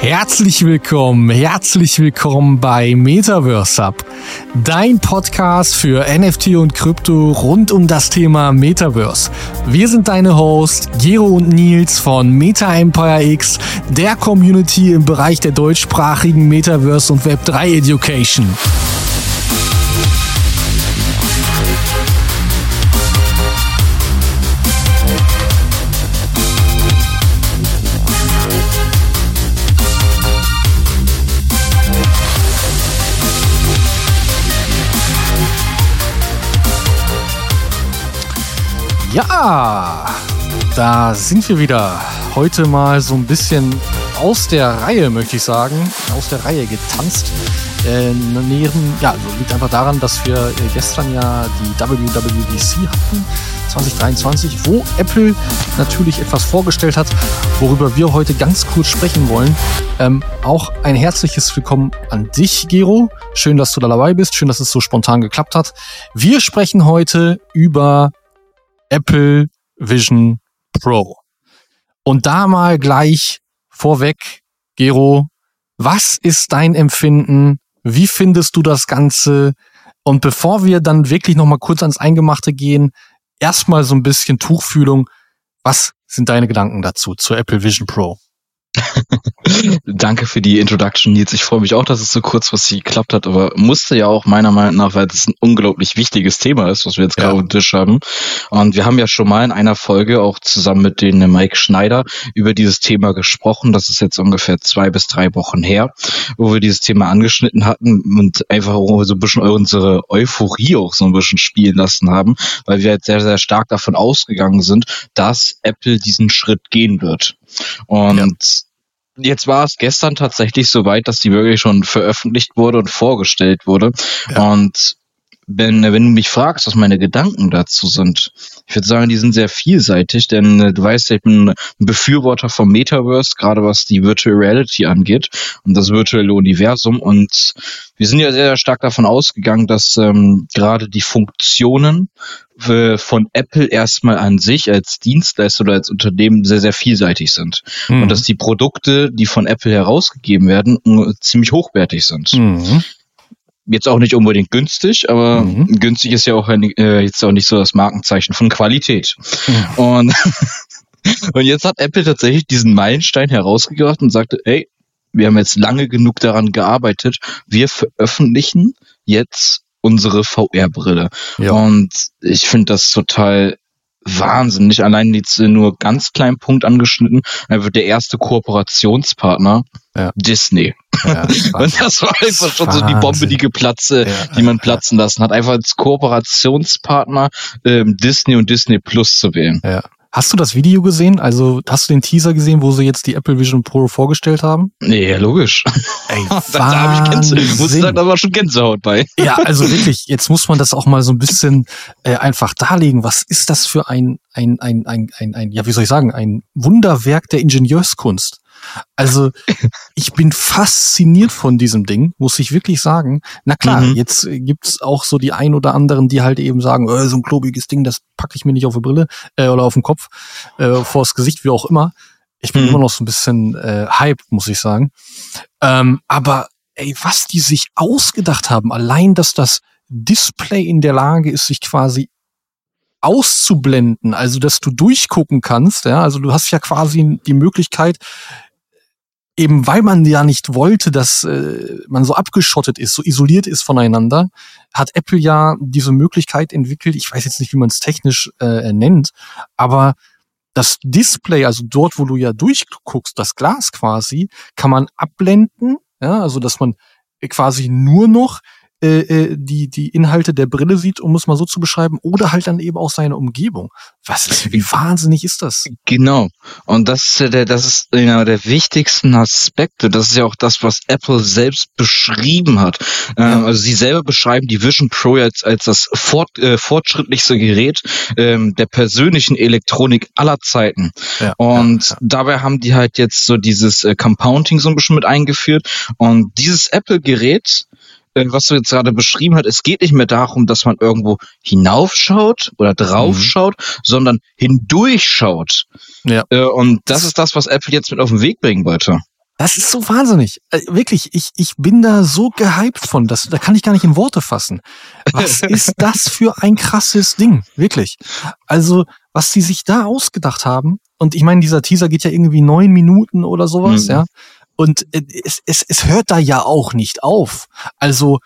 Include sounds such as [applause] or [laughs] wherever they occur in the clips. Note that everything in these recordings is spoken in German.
Herzlich willkommen, herzlich willkommen bei Metaverse Up, dein Podcast für NFT und Krypto rund um das Thema Metaverse. Wir sind deine Hosts Gero und Nils von Meta Empire X, der Community im Bereich der deutschsprachigen Metaverse und Web3 Education. Ja, da sind wir wieder. Heute mal so ein bisschen aus der Reihe, möchte ich sagen, aus der Reihe getanzt. Äh, neben, ja, liegt einfach daran, dass wir äh, gestern ja die WWDC hatten, 2023, wo Apple natürlich etwas vorgestellt hat, worüber wir heute ganz kurz sprechen wollen. Ähm, auch ein herzliches Willkommen an dich, Gero. Schön, dass du da dabei bist. Schön, dass es so spontan geklappt hat. Wir sprechen heute über Apple Vision Pro. Und da mal gleich vorweg, Gero, was ist dein Empfinden? Wie findest du das Ganze? Und bevor wir dann wirklich noch mal kurz ans Eingemachte gehen, erstmal so ein bisschen Tuchfühlung. Was sind deine Gedanken dazu zur Apple Vision Pro? [laughs] Danke für die Introduction, Nils. Ich freue mich auch, dass es so kurzfristig geklappt hat, aber musste ja auch meiner Meinung nach, weil es ein unglaublich wichtiges Thema ist, was wir jetzt gerade ja. auf dem Tisch haben. Und wir haben ja schon mal in einer Folge auch zusammen mit den Mike Schneider über dieses Thema gesprochen. Das ist jetzt ungefähr zwei bis drei Wochen her, wo wir dieses Thema angeschnitten hatten und einfach so ein bisschen unsere Euphorie auch so ein bisschen spielen lassen haben, weil wir jetzt sehr, sehr stark davon ausgegangen sind, dass Apple diesen Schritt gehen wird. Und ja. Jetzt war es gestern tatsächlich so weit, dass die wirklich schon veröffentlicht wurde und vorgestellt wurde. Ja. Und wenn, wenn du mich fragst, was meine Gedanken dazu sind, ich würde sagen, die sind sehr vielseitig, denn äh, du weißt, ich bin ein Befürworter vom Metaverse, gerade was die Virtual Reality angeht und das virtuelle Universum. Und wir sind ja sehr stark davon ausgegangen, dass ähm, gerade die Funktionen äh, von Apple erstmal an sich als Dienstleister oder als Unternehmen sehr, sehr vielseitig sind. Mhm. Und dass die Produkte, die von Apple herausgegeben werden, ziemlich hochwertig sind. Mhm jetzt auch nicht unbedingt günstig, aber mhm. günstig ist ja auch ein, äh, jetzt auch nicht so das Markenzeichen von Qualität. Mhm. Und, [laughs] und jetzt hat Apple tatsächlich diesen Meilenstein herausgebracht und sagte, ey, wir haben jetzt lange genug daran gearbeitet, wir veröffentlichen jetzt unsere VR-Brille. Ja. Und ich finde das total wahnsinnig. Allein jetzt nur ganz kleinen Punkt angeschnitten. Er wird der erste Kooperationspartner ja. Disney. Ja, [laughs] und das war einfach schon Wahnsinn. so die Bombe, die geplatzt, ja, die man platzen lassen hat. Einfach als Kooperationspartner ähm, Disney und Disney Plus zu wählen. Ja. Hast du das Video gesehen? Also hast du den Teaser gesehen, wo sie jetzt die Apple Vision Pro vorgestellt haben? Nee, ja, logisch. Ey, [laughs] da habe ich Gänsehaut, muss sagen, da war schon Gänsehaut bei. [laughs] Ja, also [laughs] wirklich, jetzt muss man das auch mal so ein bisschen äh, einfach darlegen. Was ist das für ein, ein, ein, ein, ein, ein, ja, wie soll ich sagen, ein Wunderwerk der Ingenieurskunst? Also ich bin fasziniert von diesem Ding, muss ich wirklich sagen. Na klar, mhm. jetzt gibt's auch so die ein oder anderen, die halt eben sagen, äh, so ein klobiges Ding, das packe ich mir nicht auf die Brille äh, oder auf den Kopf, äh, vors Gesicht, wie auch immer. Ich bin mhm. immer noch so ein bisschen äh, hyped, muss ich sagen. Ähm, aber ey, was die sich ausgedacht haben, allein, dass das Display in der Lage ist, sich quasi auszublenden, also dass du durchgucken kannst, ja, also du hast ja quasi die Möglichkeit, eben weil man ja nicht wollte, dass äh, man so abgeschottet ist, so isoliert ist voneinander, hat Apple ja diese Möglichkeit entwickelt. Ich weiß jetzt nicht, wie man es technisch äh, nennt, aber das Display, also dort, wo du ja durchguckst, das Glas quasi, kann man abblenden, ja, also dass man quasi nur noch äh, äh, die, die Inhalte der Brille sieht, um es mal so zu beschreiben, oder halt dann eben auch seine Umgebung. Was ist, wie wahnsinnig ist das? Genau. Und das ist der, das ist einer der wichtigsten Aspekte. Das ist ja auch das, was Apple selbst beschrieben hat. Ja. Ähm, also sie selber beschreiben die Vision Pro als, als das fort, äh, fortschrittlichste Gerät ähm, der persönlichen Elektronik aller Zeiten. Ja. Und ja, dabei haben die halt jetzt so dieses äh, Compounding so ein bisschen mit eingeführt. Und dieses Apple-Gerät was du jetzt gerade beschrieben hast, es geht nicht mehr darum, dass man irgendwo hinaufschaut oder draufschaut, mhm. sondern hindurchschaut. Ja. Äh, und das ist das, was Apple jetzt mit auf den Weg bringen wollte. Das ist so wahnsinnig. Äh, wirklich, ich, ich bin da so gehypt von. Das, da kann ich gar nicht in Worte fassen. Was [laughs] ist das für ein krasses Ding? Wirklich. Also, was die sich da ausgedacht haben. Und ich meine, dieser Teaser geht ja irgendwie neun Minuten oder sowas, mhm. ja. Und äh, es, es, es hört da ja auch nicht auf. Also,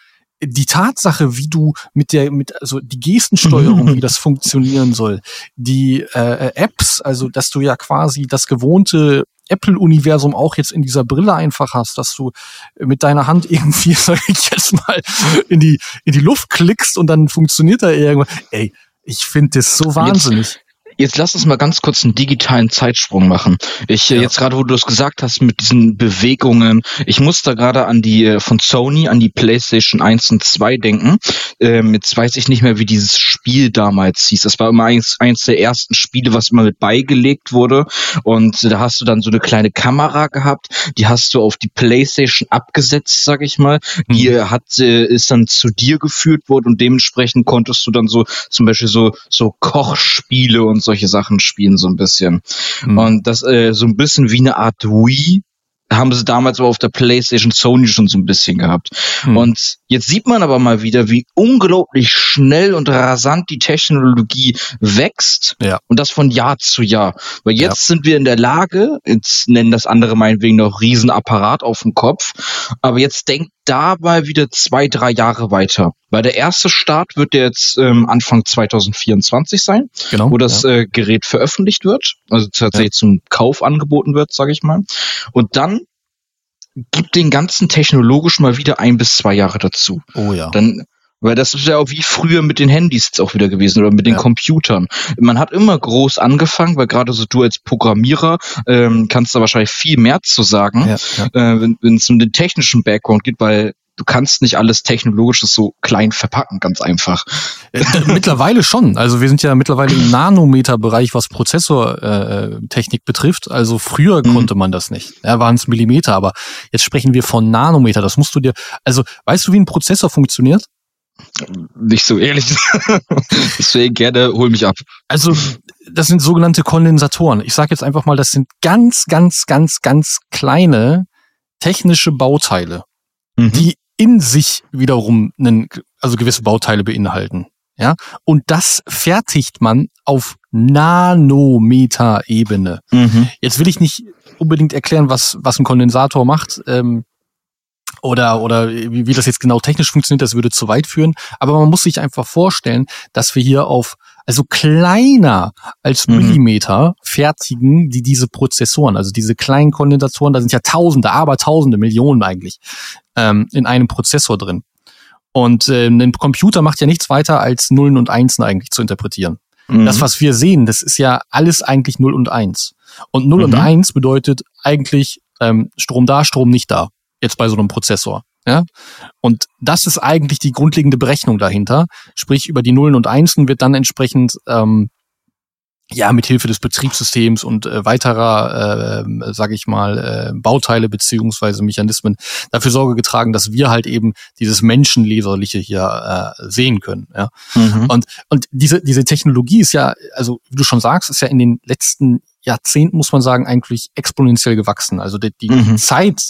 die Tatsache, wie du mit der, mit, also die Gestensteuerung, wie [laughs] das funktionieren soll, die äh, Apps, also dass du ja quasi das gewohnte Apple-Universum auch jetzt in dieser Brille einfach hast, dass du mit deiner Hand [laughs] irgendwie, sag ich jetzt mal, in die, in die Luft klickst und dann funktioniert da irgendwas. Ey, ich finde das so wahnsinnig. Jetzt lass uns mal ganz kurz einen digitalen Zeitsprung machen. Ich äh, ja. jetzt gerade, wo du es gesagt hast mit diesen Bewegungen, ich muss da gerade an die äh, von Sony, an die PlayStation 1 und 2 denken. Ähm, jetzt weiß ich nicht mehr, wie dieses Spiel damals hieß. Das war immer eins, eins der ersten Spiele, was immer mit beigelegt wurde. Und da hast du dann so eine kleine Kamera gehabt, die hast du auf die PlayStation abgesetzt, sag ich mal. Die mhm. hat äh, ist dann zu dir geführt worden und dementsprechend konntest du dann so zum Beispiel so so Kochspiele und solche Sachen spielen so ein bisschen. Mhm. Und das äh, so ein bisschen wie eine Art Wii haben sie damals aber auf der PlayStation Sony schon so ein bisschen gehabt. Hm. Und jetzt sieht man aber mal wieder, wie unglaublich schnell und rasant die Technologie wächst ja. und das von Jahr zu Jahr. Weil jetzt ja. sind wir in der Lage, jetzt nennen das andere meinetwegen noch Riesenapparat auf dem Kopf, aber jetzt denkt dabei wieder zwei, drei Jahre weiter. Weil der erste Start wird jetzt ähm, Anfang 2024 sein, genau, wo das ja. äh, Gerät veröffentlicht wird, also tatsächlich ja. zum Kauf angeboten wird, sage ich mal. Und dann gibt den ganzen technologisch mal wieder ein bis zwei Jahre dazu. Oh ja. Dann weil das ist ja auch wie früher mit den Handys jetzt auch wieder gewesen oder mit den ja. Computern. Man hat immer groß angefangen, weil gerade so du als Programmierer ähm, kannst da wahrscheinlich viel mehr zu sagen, ja, ja. äh, wenn es um den technischen Background geht, weil du kannst nicht alles Technologisches so klein verpacken, ganz einfach. Äh, [laughs] mittlerweile schon. Also wir sind ja mittlerweile im Nanometer-Bereich, was Prozessortechnik äh, betrifft. Also früher mhm. konnte man das nicht. Ja, waren es Millimeter, aber jetzt sprechen wir von Nanometer. Das musst du dir. Also weißt du, wie ein Prozessor funktioniert? Nicht so ehrlich. [laughs] Deswegen gerne hol mich ab. Also, das sind sogenannte Kondensatoren. Ich sage jetzt einfach mal, das sind ganz, ganz, ganz, ganz kleine technische Bauteile, mhm. die in sich wiederum einen, also gewisse Bauteile beinhalten. Ja, und das fertigt man auf Nanometer-Ebene. Mhm. Jetzt will ich nicht unbedingt erklären, was, was ein Kondensator macht. Ähm, oder, oder wie, wie das jetzt genau technisch funktioniert, das würde zu weit führen. Aber man muss sich einfach vorstellen, dass wir hier auf also kleiner als mhm. Millimeter fertigen die diese Prozessoren, also diese kleinen Kondensatoren, da sind ja Tausende, aber Tausende, Millionen eigentlich ähm, in einem Prozessor drin. Und äh, ein Computer macht ja nichts weiter als Nullen und Einsen eigentlich zu interpretieren. Mhm. Das, was wir sehen, das ist ja alles eigentlich Null und Eins. Und Null mhm. und Eins bedeutet eigentlich ähm, Strom da, Strom nicht da jetzt bei so einem Prozessor. Ja? Und das ist eigentlich die grundlegende Berechnung dahinter. Sprich, über die Nullen und Einsen wird dann entsprechend ähm, ja mit Hilfe des Betriebssystems und äh, weiterer, äh, sage ich mal, äh, Bauteile beziehungsweise Mechanismen dafür Sorge getragen, dass wir halt eben dieses Menschenleserliche hier äh, sehen können. Ja? Mhm. Und und diese diese Technologie ist ja, also wie du schon sagst, ist ja in den letzten Jahrzehnten muss man sagen eigentlich exponentiell gewachsen. Also die, die mhm. Zeit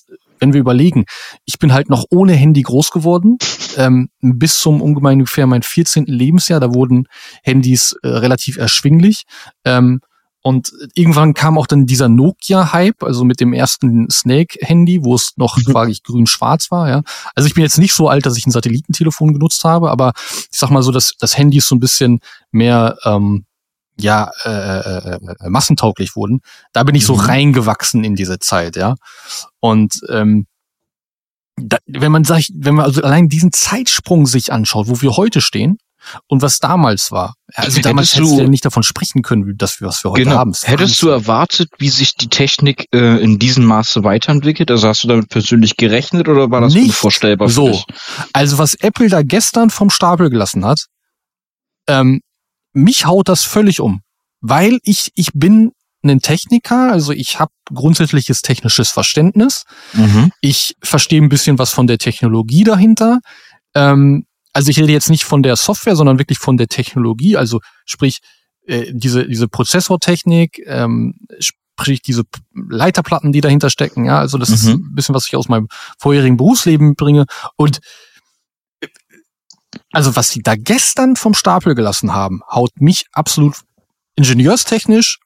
wenn wir überlegen, ich bin halt noch ohne Handy groß geworden, ähm, bis zum ungefähr mein 14. Lebensjahr, da wurden Handys äh, relativ erschwinglich. Ähm, und irgendwann kam auch dann dieser Nokia-Hype, also mit dem ersten Snake-Handy, wo es noch mhm. quasi grün-schwarz war. Ja. Also ich bin jetzt nicht so alt, dass ich ein Satellitentelefon genutzt habe, aber ich sag mal so, dass das Handy ist so ein bisschen mehr ähm, ja äh, äh, äh, massentauglich wurden, da bin ich so mhm. reingewachsen in diese Zeit, ja. Und ähm, da, wenn man sagt, wenn man also allein diesen Zeitsprung sich anschaut, wo wir heute stehen und was damals war, also damals hättest du ja nicht davon sprechen können, dass wir was wir heute genau. haben. Hättest du erwartet, wie sich die Technik äh, in diesem Maße weiterentwickelt? Also hast du damit persönlich gerechnet oder war das nicht unvorstellbar? So, also was Apple da gestern vom Stapel gelassen hat, ähm, mich haut das völlig um, weil ich ich bin ein Techniker, also ich habe grundsätzliches technisches Verständnis. Mhm. Ich verstehe ein bisschen was von der Technologie dahinter. Ähm, also ich rede jetzt nicht von der Software, sondern wirklich von der Technologie. Also sprich äh, diese diese Prozessortechnik, ähm, sprich diese Leiterplatten, die dahinter stecken. Ja, also das mhm. ist ein bisschen, was ich aus meinem vorherigen Berufsleben bringe. Und also was die da gestern vom Stapel gelassen haben, haut mich absolut ingenieurstechnisch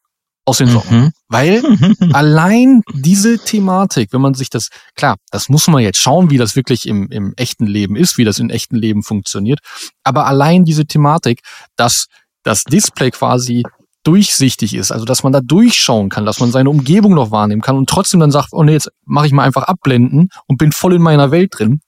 aus den Socken. Mhm. Weil [laughs] allein diese Thematik, wenn man sich das, klar, das muss man jetzt schauen, wie das wirklich im, im echten Leben ist, wie das im echten Leben funktioniert. Aber allein diese Thematik, dass das Display quasi durchsichtig ist, also dass man da durchschauen kann, dass man seine Umgebung noch wahrnehmen kann und trotzdem dann sagt, oh nee, jetzt mache ich mal einfach abblenden und bin voll in meiner Welt drin.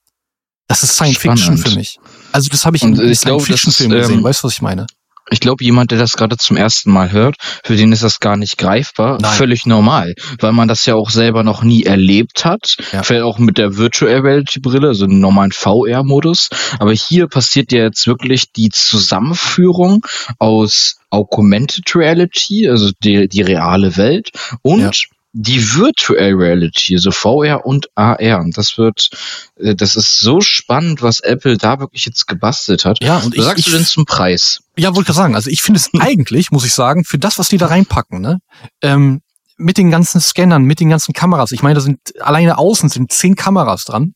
Das ist Science Spannend. Fiction für mich. Also das habe ich in, in Science Fiction Filmen gesehen. Ähm, weißt du, was ich meine? Ich glaube, jemand, der das gerade zum ersten Mal hört, für den ist das gar nicht greifbar. Nein. Völlig normal, weil man das ja auch selber noch nie erlebt hat. Ja. Vielleicht auch mit der Virtual Reality Brille, also im normalen VR-Modus. Aber hier passiert ja jetzt wirklich die Zusammenführung aus Augmented Reality, also die, die reale Welt und ja die Virtual Reality, so VR und AR. Und das wird, äh, das ist so spannend, was Apple da wirklich jetzt gebastelt hat. Ja, und was ich, sagst ich, du denn zum Preis? Ja, wollte ich sagen. Also ich finde es [laughs] eigentlich, muss ich sagen, für das, was die da reinpacken, ne, ähm, mit den ganzen Scannern, mit den ganzen Kameras. Ich meine, da sind alleine außen sind zehn Kameras dran.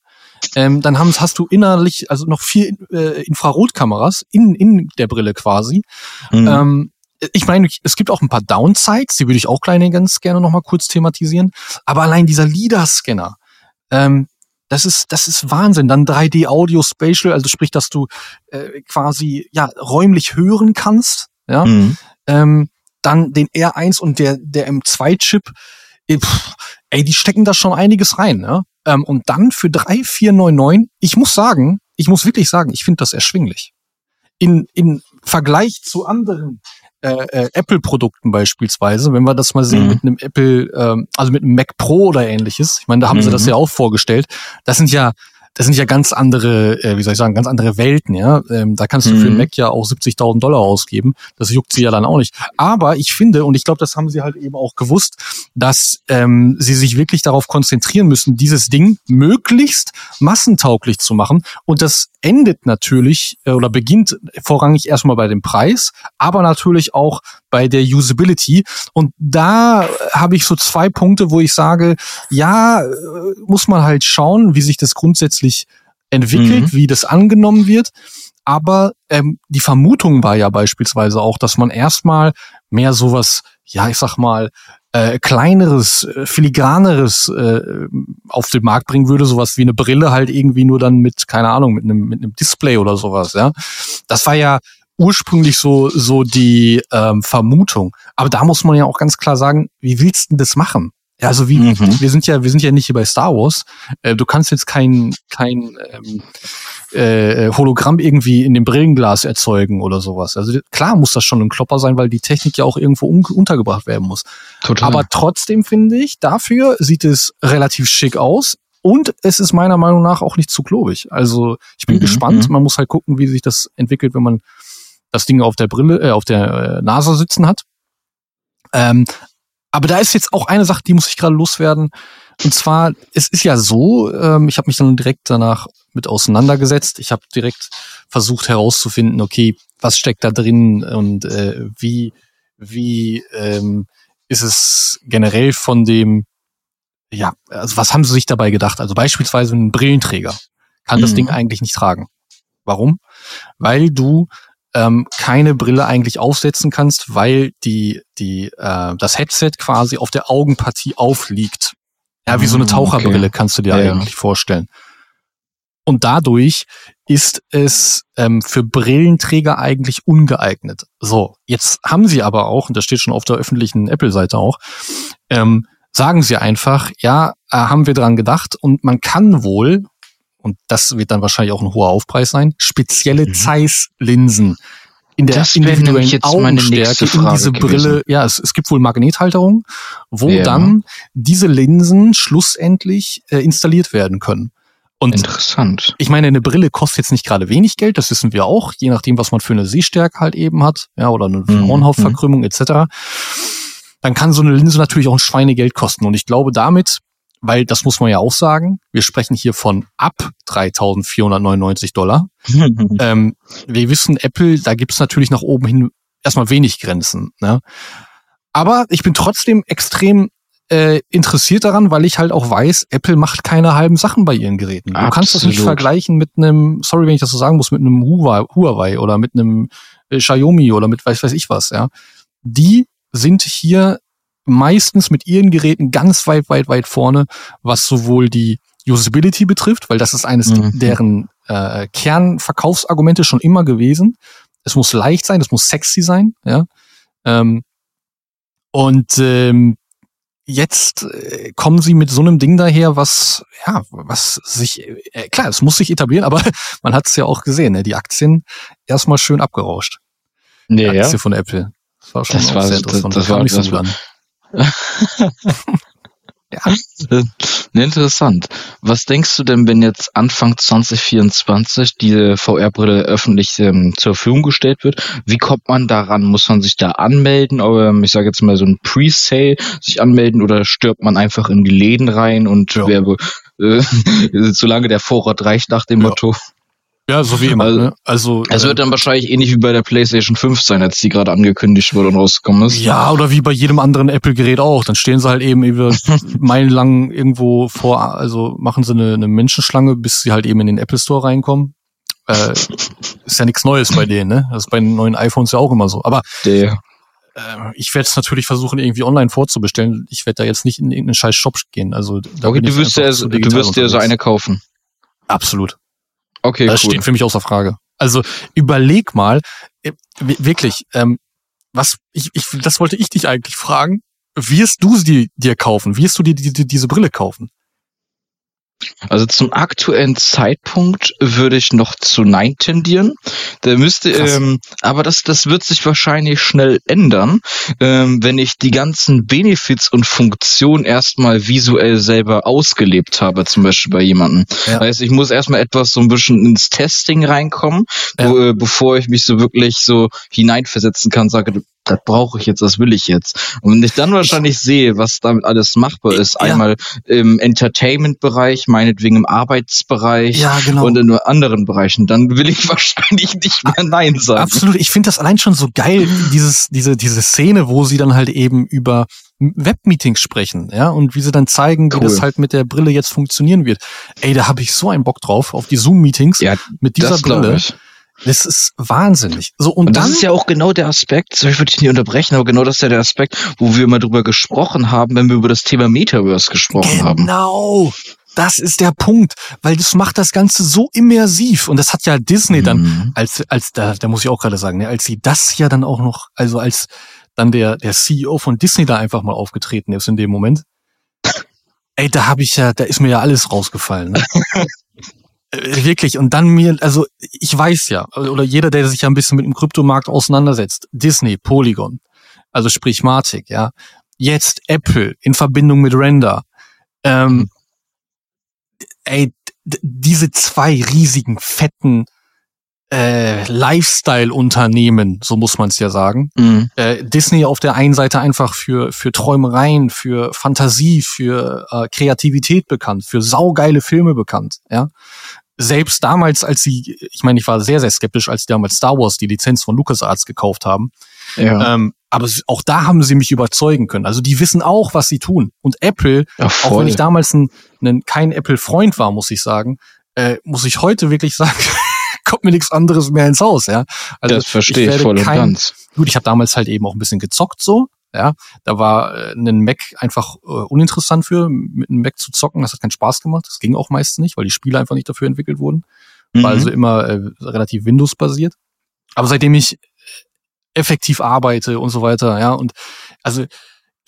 Ähm, dann haben, hast du innerlich, also noch vier äh, Infrarotkameras in, in der Brille quasi. Mhm. Ähm, ich meine, es gibt auch ein paar Downsides, die würde ich auch kleine ganz gerne nochmal kurz thematisieren. Aber allein dieser LIDAR-Scanner, ähm, das ist, das ist Wahnsinn. Dann 3D Audio Spatial, also sprich, dass du äh, quasi ja räumlich hören kannst. Ja. Mhm. Ähm, dann den R1 und der, der M2-Chip. Äh, ey, die stecken da schon einiges rein. Ne? Ähm, und dann für 3,499, ich muss sagen, ich muss wirklich sagen, ich finde das erschwinglich. In, in Vergleich zu anderen äh, äh, Apple-Produkten beispielsweise, wenn wir das mal sehen mhm. mit einem Apple, ähm, also mit einem Mac Pro oder ähnliches, ich meine, da haben mhm. sie das mhm. ja auch vorgestellt, das sind ja das sind ja ganz andere, äh, wie soll ich sagen, ganz andere Welten, ja. Ähm, da kannst du mhm. für einen Mac ja auch 70.000 Dollar ausgeben. Das juckt sie ja dann auch nicht. Aber ich finde, und ich glaube, das haben sie halt eben auch gewusst, dass ähm, sie sich wirklich darauf konzentrieren müssen, dieses Ding möglichst massentauglich zu machen. Und das endet natürlich äh, oder beginnt vorrangig erstmal bei dem Preis, aber natürlich auch bei der Usability. Und da habe ich so zwei Punkte, wo ich sage, ja, äh, muss man halt schauen, wie sich das grundsätzlich entwickelt, mhm. wie das angenommen wird. Aber ähm, die Vermutung war ja beispielsweise auch, dass man erstmal mehr sowas, ja, ich sag mal, äh, kleineres, äh, filigraneres äh, auf den Markt bringen würde, sowas wie eine Brille halt irgendwie nur dann mit, keine Ahnung, mit einem, mit einem Display oder sowas, ja. Das war ja ursprünglich so, so die ähm, Vermutung. Aber da muss man ja auch ganz klar sagen, wie willst du denn das machen? Ja, also wie, mhm. wir sind ja, wir sind ja nicht hier bei Star Wars. Äh, du kannst jetzt kein, kein ähm, äh, Hologramm irgendwie in dem Brillenglas erzeugen oder sowas. Also klar muss das schon ein Klopper sein, weil die Technik ja auch irgendwo un untergebracht werden muss. Total. Aber trotzdem finde ich, dafür sieht es relativ schick aus. Und es ist meiner Meinung nach auch nicht zu klobig. Also ich bin mhm, gespannt. Mhm. Man muss halt gucken, wie sich das entwickelt, wenn man das Ding auf der Brille, äh, auf der äh, Nase sitzen hat. Ähm, aber da ist jetzt auch eine Sache, die muss ich gerade loswerden. Und zwar, es ist ja so, ähm, ich habe mich dann direkt danach mit auseinandergesetzt. Ich habe direkt versucht herauszufinden, okay, was steckt da drin und äh, wie, wie ähm, ist es generell von dem, ja, also was haben sie sich dabei gedacht? Also beispielsweise ein Brillenträger kann mhm. das Ding eigentlich nicht tragen. Warum? Weil du ähm, keine Brille eigentlich aufsetzen kannst, weil die, die, äh, das Headset quasi auf der Augenpartie aufliegt. Ja, wie so eine ah, Taucherbrille okay. kannst du dir ja, eigentlich ja. vorstellen. Und dadurch ist es ähm, für Brillenträger eigentlich ungeeignet. So, jetzt haben sie aber auch, und das steht schon auf der öffentlichen Apple-Seite auch, ähm, sagen sie einfach, ja, äh, haben wir dran gedacht und man kann wohl, und das wird dann wahrscheinlich auch ein hoher Aufpreis sein, spezielle mhm. Zeiss-Linsen in der das individuellen Augenstärke in diese Brille. Gewesen. Ja, es, es gibt wohl Magnethalterungen, wo ja. dann diese Linsen schlussendlich äh, installiert werden können. Und Interessant. Ich meine, eine Brille kostet jetzt nicht gerade wenig Geld, das wissen wir auch, je nachdem, was man für eine Sehstärke halt eben hat, ja, oder eine mhm. Frauenhautverkrümmung mhm. etc. Dann kann so eine Linse natürlich auch ein Schweinegeld kosten. Und ich glaube, damit weil das muss man ja auch sagen, wir sprechen hier von ab 3.499 Dollar. [laughs] ähm, wir wissen, Apple, da gibt's natürlich nach oben hin erstmal wenig Grenzen. Ne? Aber ich bin trotzdem extrem äh, interessiert daran, weil ich halt auch weiß, Apple macht keine halben Sachen bei ihren Geräten. Du Absolut. kannst das nicht vergleichen mit einem, sorry, wenn ich das so sagen muss, mit einem Huawei, Huawei oder mit einem äh, Xiaomi oder mit weiß weiß ich was, ja. Die sind hier meistens mit ihren Geräten ganz weit, weit, weit vorne, was sowohl die Usability betrifft, weil das ist eines Mhm. deren äh, Kernverkaufsargumente schon immer gewesen. Es muss leicht sein, es muss sexy sein, ja. Ähm, und ähm, jetzt äh, kommen sie mit so einem Ding daher, was ja, was sich äh, klar, es muss sich etablieren, [laughs] aber man hat es ja auch gesehen, ne? die Aktien erstmal schön abgerauscht. Die Ja, Aktie von Apple. Das war schon Das war- sehr das- interessant. das kam war- nicht so das war- [laughs] Ne, interessant. Was denkst du denn, wenn jetzt Anfang 2024 diese VR-Brille öffentlich ähm, zur Verfügung gestellt wird? Wie kommt man daran? Muss man sich da anmelden? Oder ich sage jetzt mal so ein Pre-Sale sich anmelden oder stirbt man einfach in die Läden rein und Ja. wer, äh, [laughs] solange der Vorrat reicht nach dem Ja. Motto? Ja, so wie immer. Also- ne? Also Es äh, wird dann wahrscheinlich ähnlich wie bei der PlayStation 5 sein, als die gerade angekündigt wurde und rausgekommen ist. Ja, oder wie bei jedem anderen Apple-Gerät auch. Dann stehen sie halt eben über [laughs] meilenlang irgendwo vor, also machen sie eine, eine Menschenschlange, bis sie halt eben in den Apple Store reinkommen. Äh, ist ja nichts Neues bei denen, ne? Das ist bei den neuen iPhones ja auch immer so. Aber Der, äh, ich werde es natürlich versuchen, irgendwie online vorzubestellen. Ich werde da jetzt nicht in irgendeinen scheiß Shop gehen. Also da okay, du wirst, ja, zu du wirst dir so unterwegs. eine kaufen. Absolut. Okay, Das cool. steht für mich außer Frage. Also überleg mal, äh, wi- wirklich, ähm, was ich, ich, das wollte ich dich eigentlich fragen. Wirst du sie dir kaufen? Wirst du dir die, die, diese Brille kaufen? Also zum aktuellen Zeitpunkt würde ich noch zu Nein tendieren. Da müsste, ähm, aber das, das wird sich wahrscheinlich schnell ändern, ähm, wenn ich die ganzen Benefits und Funktionen erstmal visuell selber ausgelebt habe, zum Beispiel bei jemandem. Ja. Heißt, ich muss erstmal etwas so ein bisschen ins Testing reinkommen, wo, äh, bevor ich mich so wirklich so hineinversetzen kann, sage, das brauche ich jetzt, das will ich jetzt. Und wenn ich dann wahrscheinlich sehe, was damit alles machbar ist, Ja. einmal im Entertainment-Bereich, meinetwegen im Arbeitsbereich Ja, genau. und in anderen Bereichen, dann will ich [laughs] wahrscheinlich nicht mehr Nein sagen. Absolut. Ich finde das allein schon so geil, dieses, diese, diese Szene, wo sie dann halt eben über Webmeetings sprechen, ja, und wie sie dann zeigen, wie Cool. das halt mit der Brille jetzt funktionieren wird. Ey, da habe ich so einen Bock drauf, auf die Zoom-Meetings Ja, mit dieser Brille. ich. Das ist wahnsinnig. So, und, Und dann, das ist ja auch genau der Aspekt, so ich würde dich nicht unterbrechen, aber genau das ist ja der Aspekt, wo wir mal drüber gesprochen haben, wenn wir über das Thema Metaverse gesprochen haben. Genau. Das ist der Punkt, weil das macht das Ganze so immersiv und das hat ja Disney dann Mhm. als als da da muss ich auch gerade sagen, ne, als sie das ja dann auch noch, also als dann der der CEO von Disney da einfach mal aufgetreten ist in dem Moment. Ey, da habe ich ja, da ist mir ja alles rausgefallen. Ne? [laughs] Äh, Wirklich und dann mir, also ich weiß ja, oder jeder, der sich ja ein bisschen mit dem Kryptomarkt auseinandersetzt, Disney, Polygon, also sprich Matic, ja, jetzt Apple in Verbindung mit Render, ähm, ey, d- diese zwei riesigen, fetten äh, Lifestyle-Unternehmen, so muss man es ja sagen. Mhm. Äh, Disney auf der einen Seite einfach für, für Träumereien, für Fantasie, für äh, Kreativität bekannt, für saugeile Filme bekannt, ja. Selbst damals, als sie, ich meine, ich war sehr, sehr skeptisch, als die damals Star Wars die Lizenz von LucasArts gekauft haben. Ja, Ähm, aber auch da haben sie mich überzeugen können. Also die wissen auch, was sie tun. Und Apple, ja, auch wenn ich damals ein, ein, kein Apple-Freund war, muss ich sagen, äh, muss ich heute wirklich sagen, [laughs] kommt mir nichts anderes mehr ins Haus, ja. Also das verstehe ich, voll und kein- ganz. Gut, ich habe damals halt eben auch ein bisschen gezockt so, ja. Da war äh, ein Mac einfach äh, uninteressant für, mit einem Mac zu zocken. Das hat keinen Spaß gemacht. Das ging auch meist nicht, weil die Spiele einfach nicht dafür entwickelt wurden. War Mhm. also immer äh, relativ Windows-basiert. Aber seitdem ich effektiv arbeite und so weiter, ja, und also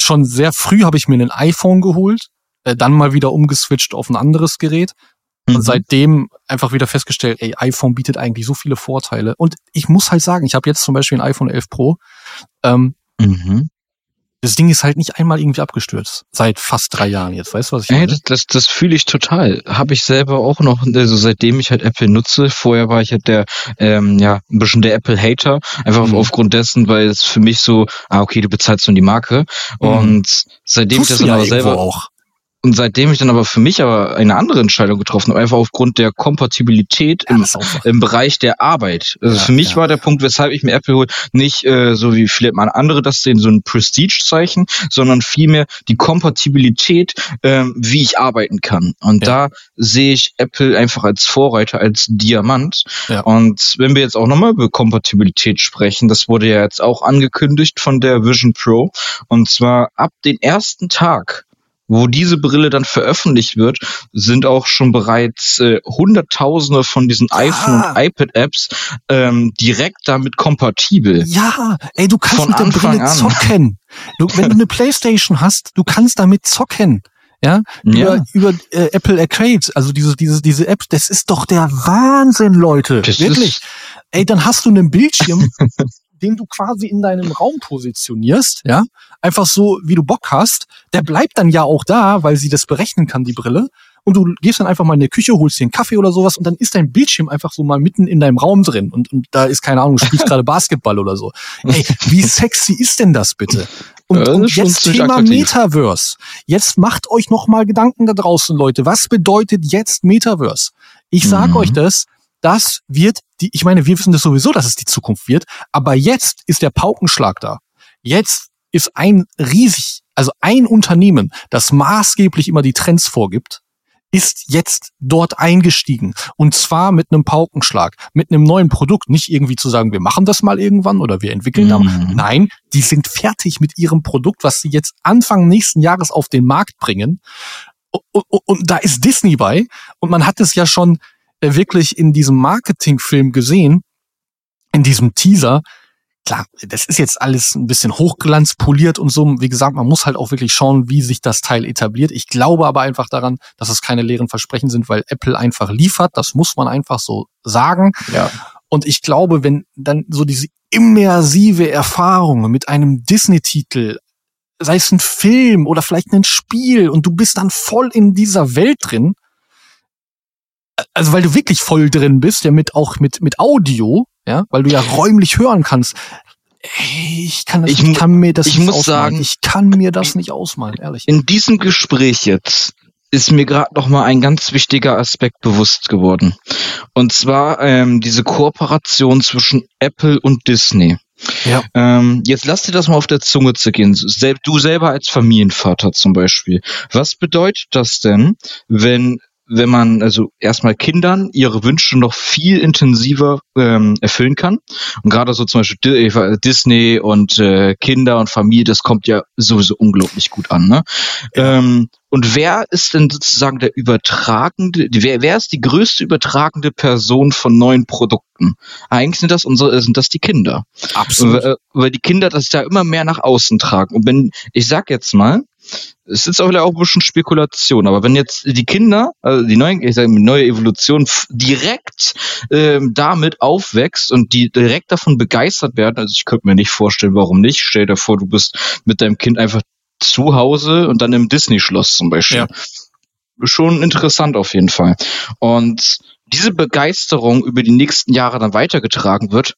schon sehr früh habe ich mir ein iPhone geholt, äh, dann mal wieder umgeswitcht auf ein anderes Gerät Mhm. und seitdem einfach wieder festgestellt, ey, iPhone bietet eigentlich so viele Vorteile. Und ich muss halt sagen, ich habe jetzt zum Beispiel ein iPhone 11 Pro. Ähm, Mhm. Das Ding ist halt nicht einmal irgendwie abgestürzt. Seit fast drei Jahren jetzt. Weißt du, was ich Ey, meine? das, das, das fühle ich total. Habe ich selber auch noch, also seitdem ich halt Apple nutze. Vorher war ich halt der, ähm, ja, ein bisschen der Apple-Hater. Einfach Mhm. aufgrund dessen, weil es für mich so, ah, okay, du bezahlst nur die Marke. Mhm. Und seitdem ich Tust das du dann ja aber selber, auch. Und seitdem ich dann aber für mich aber eine andere Entscheidung getroffen habe, einfach aufgrund der Kompatibilität ja, im, im, Bereich der Arbeit. Also ja, für mich ja. war der Punkt, weshalb ich mir Apple hole, nicht äh, so wie vielleicht mal andere das sehen, so ein Prestige-Zeichen, sondern vielmehr die Kompatibilität, äh, wie ich arbeiten kann. Und da sehe ich Apple einfach als Vorreiter, als Diamant. Und wenn wir jetzt auch nochmal über Kompatibilität sprechen, das wurde ja jetzt auch angekündigt von der Vision Pro. Und zwar ab den ersten Tag wo diese Brille dann veröffentlicht wird, sind auch schon bereits äh, Hunderttausende von diesen ja. iPhone- und iPad-Apps ähm, direkt damit kompatibel. Ja, ey, du kannst von mit der Anfang Brille an. zocken. Du, wenn du eine [laughs] Playstation hast, du kannst damit zocken. Ja, über, ja. über äh, Apple Arcade, also diese, diese, diese App, das ist doch der Wahnsinn, Leute. Das Wirklich. Ey, dann hast du einen Bildschirm, [laughs] den du quasi in deinem Raum positionierst, ja, einfach so, wie du Bock hast, der bleibt dann ja auch da, weil sie das berechnen kann, die Brille. Und du gehst dann einfach mal in die Küche, holst dir einen Kaffee oder sowas und dann ist dein Bildschirm einfach so mal mitten in deinem Raum drin und, und da ist keine Ahnung, du spielst [laughs] gerade Basketball oder so. Ey, wie sexy ist denn das bitte? Und, ja, und jetzt Thema attraktiv. Metaverse. Jetzt macht euch noch mal Gedanken da draußen, Leute. Was bedeutet jetzt Metaverse? Ich sag mhm. euch das, das wird die, ich meine, wir wissen das sowieso, dass es die Zukunft wird, aber jetzt ist der Paukenschlag da. Jetzt ist ein riesig, also ein Unternehmen, das maßgeblich immer die Trends vorgibt, ist jetzt dort eingestiegen. Und zwar mit einem Paukenschlag, mit einem neuen Produkt. Nicht irgendwie zu sagen, wir machen das mal irgendwann oder wir entwickeln mhm. da. Nein, die sind fertig mit ihrem Produkt, was sie jetzt Anfang nächsten Jahres auf den Markt bringen. Und, und, und da ist Disney bei. Und man hat es ja schon wirklich in diesem Marketingfilm gesehen, in diesem Teaser, klar, das ist jetzt alles ein bisschen hochglanzpoliert und so. Wie gesagt, man muss halt auch wirklich schauen, wie sich das Teil etabliert. Ich glaube aber einfach daran, dass es keine leeren Versprechen sind, weil Apple einfach liefert. Das muss man einfach so sagen. Ja. Und ich glaube, wenn dann so diese immersive Erfahrung mit einem Disney-Titel, sei es ein Film oder vielleicht ein Spiel und du bist dann voll in dieser Welt drin, also weil du wirklich voll drin bist, ja mit auch mit mit Audio, ja, weil du ja räumlich hören kannst. Ich kann, das, ich, ich kann mir das ich nicht muss ausmalen. Sagen, ich kann mir das nicht ausmalen, ehrlich. In diesem Gespräch jetzt ist mir gerade noch mal ein ganz wichtiger Aspekt bewusst geworden. Und zwar ähm, diese Kooperation zwischen Apple und Disney. Ja. Ähm, jetzt lass dir das mal auf der Zunge zergehen. Sel du selber als Familienvater zum Beispiel. Was bedeutet das denn, wenn wenn man also erstmal Kindern ihre Wünsche noch viel intensiver ähm, erfüllen kann. Und gerade so zum Beispiel äh, Disney und äh, Kinder und Familie, das kommt ja sowieso unglaublich gut an. Ne? Ja. Ähm, und wer ist denn sozusagen der übertragende, wer, wer ist die größte übertragende Person von neuen Produkten? Eigentlich sind das unsere, sind das die Kinder. Absolut. Weil, weil die Kinder das ja immer mehr nach außen tragen. Und wenn, ich sag jetzt mal, es ist auch wieder auch ein bisschen Spekulation, aber wenn jetzt die Kinder, also die neue, ich sage, neue Evolution direkt ähm, damit aufwächst und die direkt davon begeistert werden, also ich könnte mir nicht vorstellen, warum nicht. Stell dir vor, du bist mit deinem Kind einfach zu Hause und dann im Disney-Schloss zum Beispiel. Ja. Schon interessant auf jeden Fall. Und diese Begeisterung über die nächsten Jahre dann weitergetragen wird,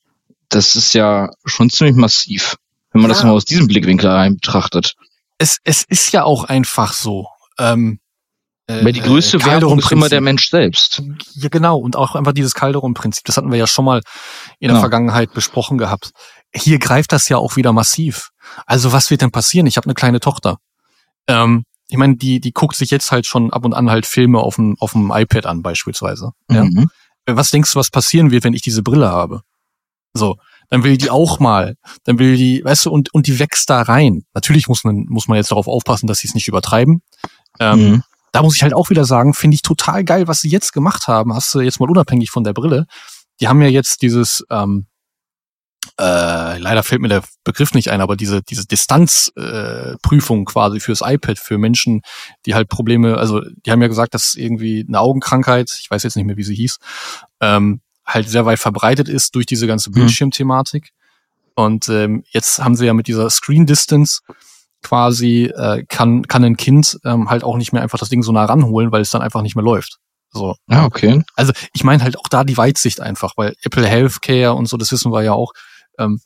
das ist ja schon ziemlich massiv, wenn man ja. das mal aus diesem Blickwinkel rein betrachtet es, es ist ja auch einfach so. Ähm, äh, Weil die größte äh, Werbung ist immer der Mensch selbst. Ja, genau. Und auch einfach dieses Calderon-Prinzip. Das hatten wir ja schon mal in der ja. Vergangenheit besprochen gehabt. Hier greift das ja auch wieder massiv. Also was wird denn passieren? Ich habe eine kleine Tochter. Ähm, ich meine, die, die guckt sich jetzt halt schon ab und an halt Filme auf dem, auf dem iPad an, beispielsweise. Ja? Mhm. Was denkst du, was passieren wird, wenn ich diese Brille habe? So, dann will die auch mal, dann will die, weißt du, und, und die wächst da rein. Natürlich muss man, muss man jetzt darauf aufpassen, dass sie es nicht übertreiben. Ähm, mhm. Da muss ich halt auch wieder sagen, finde ich total geil, was sie jetzt gemacht haben. Hast du jetzt mal unabhängig von der Brille. Die haben ja jetzt dieses, ähm, äh, leider fällt mir der Begriff nicht ein, aber diese, diese Distanzprüfung äh, quasi fürs iPad für Menschen, die halt Probleme, also die haben ja gesagt, dass irgendwie eine Augenkrankheit, ich weiß jetzt nicht mehr, wie sie hieß, ähm, halt sehr weit verbreitet ist durch diese ganze mhm. Bildschirmthematik. Und ähm, jetzt haben sie ja mit dieser Screen Distance quasi äh, kann kann ein Kind ähm, halt auch nicht mehr einfach das Ding so nah ranholen, weil es dann einfach nicht mehr läuft. So. Ah, okay. Also ich meine halt auch da die Weitsicht einfach, weil Apple Healthcare und so, das wissen wir ja auch. Ähm,